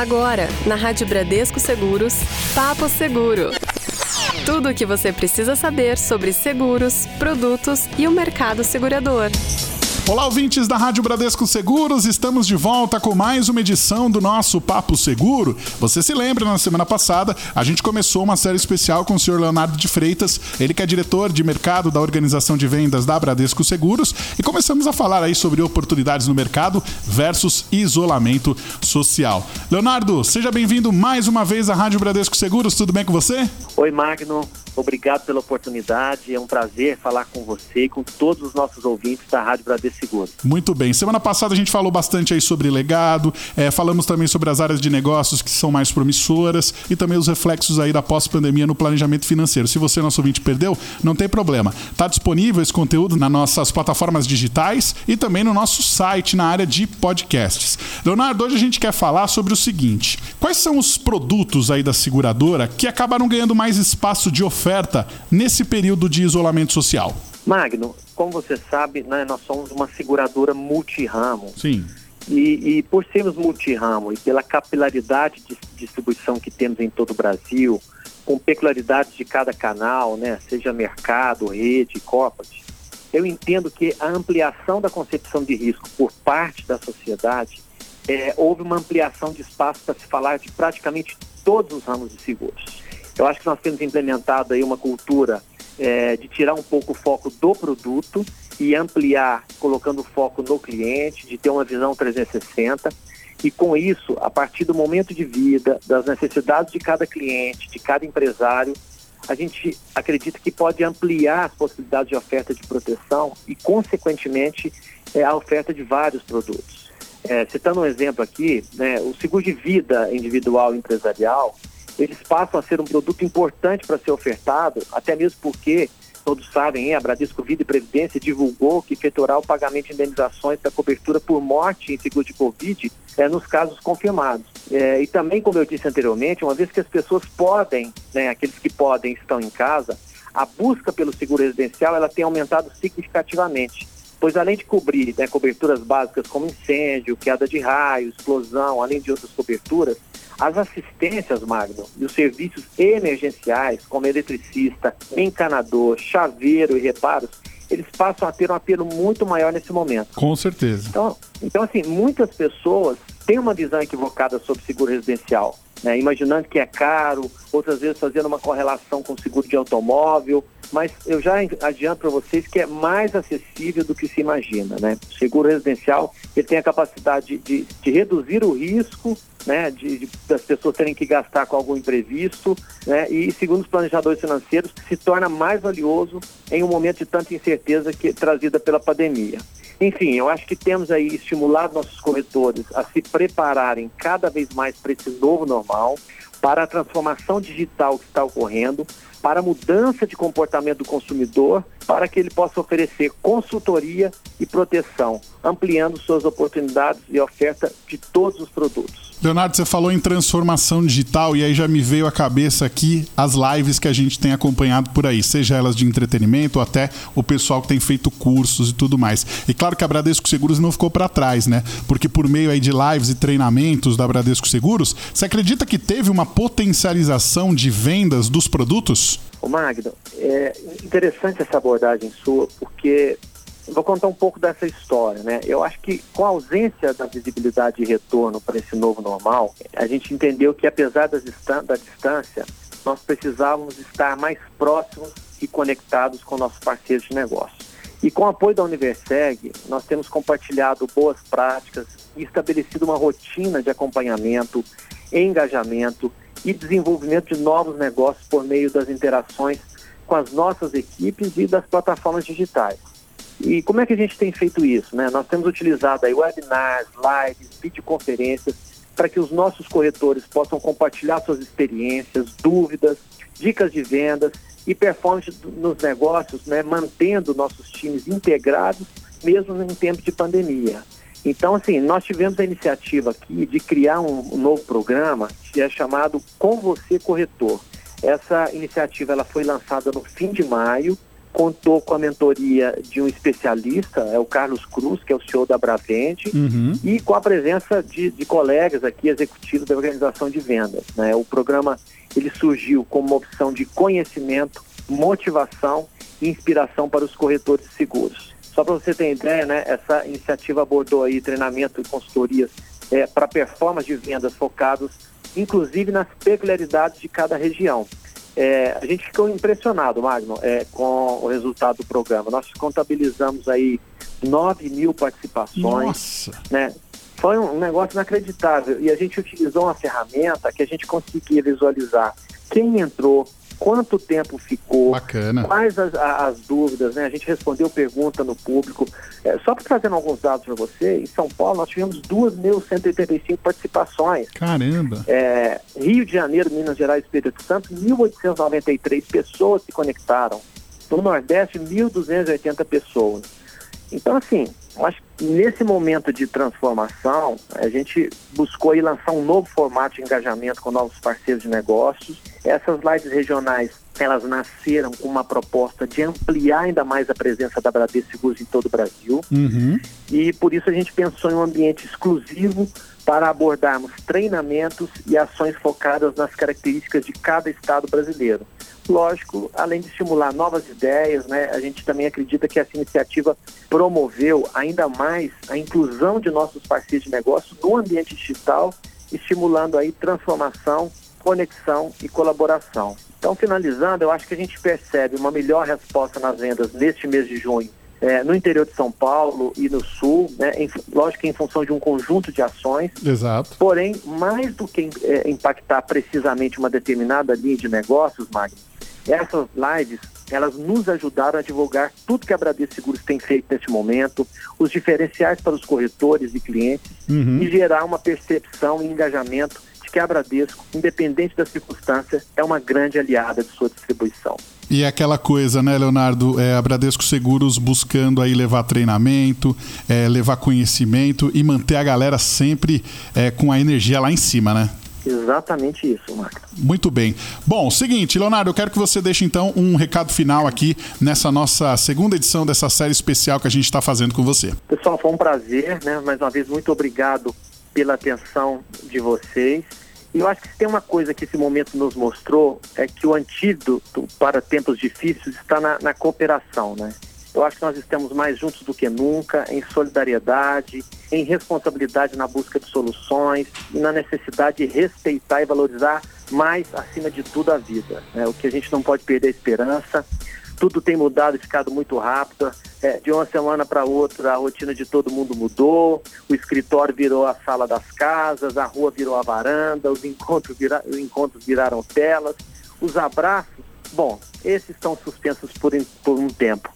Agora, na Rádio Bradesco Seguros, Papo Seguro. Tudo o que você precisa saber sobre seguros, produtos e o mercado segurador. Olá, ouvintes da Rádio Bradesco Seguros, estamos de volta com mais uma edição do nosso Papo Seguro. Você se lembra, na semana passada, a gente começou uma série especial com o senhor Leonardo de Freitas, ele que é diretor de mercado da Organização de Vendas da Bradesco Seguros, e começamos a falar aí sobre oportunidades no mercado versus isolamento social. Leonardo, seja bem-vindo mais uma vez à Rádio Bradesco Seguros, tudo bem com você? Oi, Magno. Obrigado pela oportunidade. É um prazer falar com você e com todos os nossos ouvintes da Rádio Bradesco Seguro. Muito bem. Semana passada a gente falou bastante aí sobre legado, é, falamos também sobre as áreas de negócios que são mais promissoras e também os reflexos aí da pós-pandemia no planejamento financeiro. Se você, nosso ouvinte, perdeu, não tem problema. Está disponível esse conteúdo nas nossas plataformas digitais e também no nosso site na área de podcasts. Leonardo, hoje a gente quer falar sobre o seguinte: quais são os produtos aí da seguradora que acabaram ganhando mais espaço de oferta nesse período de isolamento social? Magno, como você sabe, né, nós somos uma seguradora multiramo. Sim. E, e por sermos multiramo e pela capilaridade de distribuição que temos em todo o Brasil, com peculiaridades de cada canal, né, seja mercado, rede, corporate, eu entendo que a ampliação da concepção de risco por parte da sociedade é, houve uma ampliação de espaço para se falar de praticamente todos os ramos de seguros. Eu acho que nós temos implementado aí uma cultura é, de tirar um pouco o foco do produto e ampliar, colocando o foco no cliente, de ter uma visão 360. E com isso, a partir do momento de vida, das necessidades de cada cliente, de cada empresário, a gente acredita que pode ampliar as possibilidades de oferta de proteção e, consequentemente, é, a oferta de vários produtos. É, citando um exemplo aqui, né, o seguro de vida individual e empresarial, eles passam a ser um produto importante para ser ofertado, até mesmo porque todos sabem, hein, a Bradesco Vida e Previdência divulgou que efetuará o pagamento de indenizações da cobertura por morte em seguro de Covid é, nos casos confirmados. É, e também, como eu disse anteriormente, uma vez que as pessoas podem, né, aqueles que podem estão em casa, a busca pelo seguro residencial ela tem aumentado significativamente pois além de cobrir né, coberturas básicas como incêndio, queda de raio, explosão, além de outras coberturas, as assistências, Magno, e os serviços emergenciais, como eletricista, encanador, chaveiro e reparos, eles passam a ter um apelo muito maior nesse momento. Com certeza. Então, então assim, muitas pessoas têm uma visão equivocada sobre seguro residencial, né? imaginando que é caro, outras vezes fazendo uma correlação com seguro de automóvel, mas eu já adianto para vocês que é mais acessível do que se imagina, né? O seguro residencial ele tem a capacidade de, de reduzir o risco, né, de, de, das pessoas terem que gastar com algum imprevisto, né, e segundo os planejadores financeiros se torna mais valioso em um momento de tanta incerteza que trazida pela pandemia. Enfim, eu acho que temos aí estimulado nossos corretores a se prepararem cada vez mais para esse novo normal, para a transformação digital que está ocorrendo, para a mudança de comportamento do consumidor, para que ele possa oferecer consultoria e proteção, ampliando suas oportunidades e oferta de todos os produtos. Leonardo, você falou em transformação digital e aí já me veio à cabeça aqui as lives que a gente tem acompanhado por aí, seja elas de entretenimento ou até o pessoal que tem feito cursos e tudo mais. E claro que a Bradesco Seguros não ficou para trás, né? Porque por meio aí de lives e treinamentos da Bradesco Seguros, você acredita que teve uma potencialização de vendas dos produtos? Ô Magno, é interessante essa abordagem sua, porque Vou contar um pouco dessa história, né? Eu acho que com a ausência da visibilidade e retorno para esse novo normal, a gente entendeu que apesar da distância, nós precisávamos estar mais próximos e conectados com nossos parceiros de negócio. E com o apoio da Universeg, nós temos compartilhado boas práticas e estabelecido uma rotina de acompanhamento, engajamento e desenvolvimento de novos negócios por meio das interações com as nossas equipes e das plataformas digitais. E como é que a gente tem feito isso? Né? Nós temos utilizado aí webinars, lives, videoconferências, para que os nossos corretores possam compartilhar suas experiências, dúvidas, dicas de vendas e performance nos negócios, né? mantendo nossos times integrados, mesmo em tempo de pandemia. Então, assim, nós tivemos a iniciativa aqui de criar um, novo programa que é chamado Com Você Corretor. Essa iniciativa ela foi lançada no fim de maio contou com a mentoria de um especialista, é o Carlos Cruz, que é o CEO da Bravende, uhum. e com a presença de, de, colegas aqui, executivos da organização de vendas. Né? O programa ele surgiu como uma opção de conhecimento, motivação e inspiração para os corretores de seguros. Só para você ter ideia, né, essa iniciativa abordou aí treinamento e consultorias é, para performance de vendas focados, inclusive nas peculiaridades de cada região. É, a gente ficou impressionado, Magno, é, com o resultado do programa. Nós contabilizamos aí 9 mil participações. Nossa! Né? Foi um negócio inacreditável. E a gente utilizou uma ferramenta que a gente conseguia visualizar quem entrou, quanto tempo ficou, Bacana. quais as, as, dúvidas, né? A gente respondeu pergunta no público. É, só para trazendo alguns dados para você, em São Paulo nós tivemos 2.185 participações. Caramba! É, Rio de Janeiro, Minas Gerais e Espírito Santo, 1.893 pessoas se conectaram. No Nordeste, 1.280 pessoas. Então, assim, eu acho que nesse momento de transformação, a gente buscou aí lançar um novo formato de engajamento com novos parceiros de negócios. Essas lives regionais, elas nasceram com uma proposta de ampliar ainda mais a presença da Bradesco Seguros em todo o Brasil. Uhum. E por isso a gente pensou em um ambiente exclusivo para abordarmos treinamentos e ações focadas nas características de cada estado brasileiro. Lógico, além de estimular novas ideias, né, a gente também acredita que essa iniciativa promoveu ainda mais a inclusão de nossos parceiros de negócio no ambiente digital, estimulando aí transformação, conexão e colaboração. Então, finalizando, eu acho que a gente percebe uma melhor resposta nas vendas neste mês de junho é, no interior de São Paulo e no sul, né, em, lógico que em função de um conjunto de ações. Exato. Porém, mais do que é, impactar precisamente uma determinada linha de negócios, Magno, essas lives, elas nos ajudaram a divulgar tudo que a Bradesco Seguros tem feito neste momento, os diferenciais para os corretores e clientes uhum. e gerar uma percepção e engajamento de que a Bradesco, independente da circunstância, é uma grande aliada de sua distribuição. E é aquela coisa, né, Leonardo? É, a Bradesco Seguros buscando aí levar treinamento, é, levar conhecimento e manter a galera sempre é, com a energia lá em cima, né? Exatamente isso, Marco. Muito bem. Bom, seguinte, Leonardo, eu quero que você deixe então um recado final aqui nessa nossa segunda edição dessa série especial que a gente está fazendo com você. Pessoal, foi um prazer, né? Mais uma vez, muito obrigado pela atenção de vocês. E eu acho que tem uma coisa que esse momento nos mostrou é que o antídoto para tempos difíceis está na, na cooperação, né? Eu acho que nós estamos mais juntos do que nunca, em solidariedade, em responsabilidade na busca de soluções e na necessidade de respeitar e valorizar mais, acima de tudo, a vida. Né? O que a gente não pode perder a esperança. Tudo tem mudado e ficado muito rápido. É, de uma semana para outra, a rotina de todo mundo mudou. O escritório virou a sala das casas, a rua virou a varanda, os encontros, vira, os encontros viraram telas. Os abraços, bom, esses estão suspensos por, por um tempo.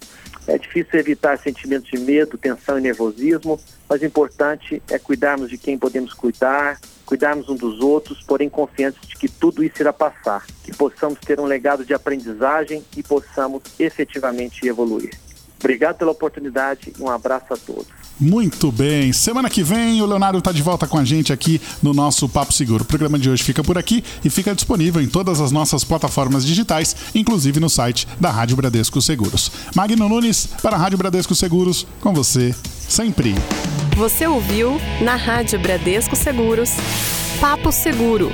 É difícil evitar sentimentos de medo, tensão e nervosismo, mas o importante é cuidarmos de quem podemos cuidar, cuidarmos um dos outros, porém confiantes de que tudo isso irá passar, que possamos ter um legado de aprendizagem e possamos efetivamente evoluir. Obrigado pela oportunidade e um abraço a todos. Muito bem. Semana que vem o Leonardo está de volta com a gente aqui no nosso Papo Seguro. O programa de hoje fica por aqui e fica disponível em todas as nossas plataformas digitais, inclusive no site da Rádio Bradesco Seguros. Magno Nunes para a Rádio Bradesco Seguros, com você sempre. Você ouviu na Rádio Bradesco Seguros Papo Seguro.